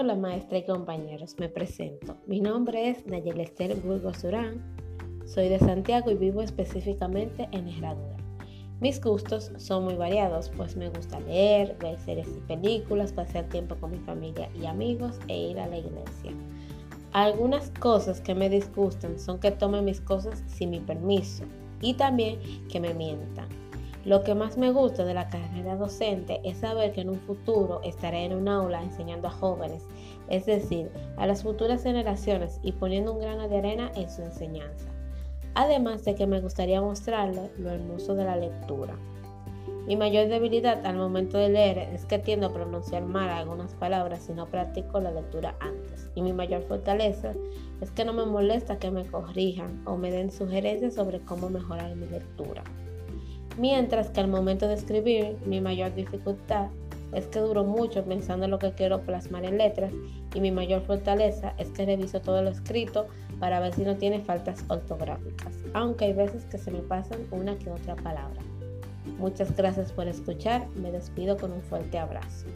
maestra y compañeros, me presento. Mi nombre es Nayel Esther Burgos Durán. Soy de Santiago y vivo específicamente en Herradura. Mis gustos son muy variados, pues me gusta leer, ver series y películas, pasar tiempo con mi familia y amigos e ir a la iglesia. Algunas cosas que me disgustan son que tomen mis cosas sin mi permiso y también que me mientan. Lo que más me gusta de la carrera docente es saber que en un futuro estaré en un aula enseñando a jóvenes, es decir, a las futuras generaciones y poniendo un grano de arena en su enseñanza. Además de que me gustaría mostrarle lo hermoso de la lectura. Mi mayor debilidad al momento de leer es que tiendo a pronunciar mal algunas palabras si no practico la lectura antes. Y mi mayor fortaleza es que no me molesta que me corrijan o me den sugerencias sobre cómo mejorar mi lectura. Mientras que al momento de escribir, mi mayor dificultad es que duro mucho pensando en lo que quiero plasmar en letras y mi mayor fortaleza es que reviso todo lo escrito para ver si no tiene faltas ortográficas, aunque hay veces que se me pasan una que otra palabra. Muchas gracias por escuchar, me despido con un fuerte abrazo.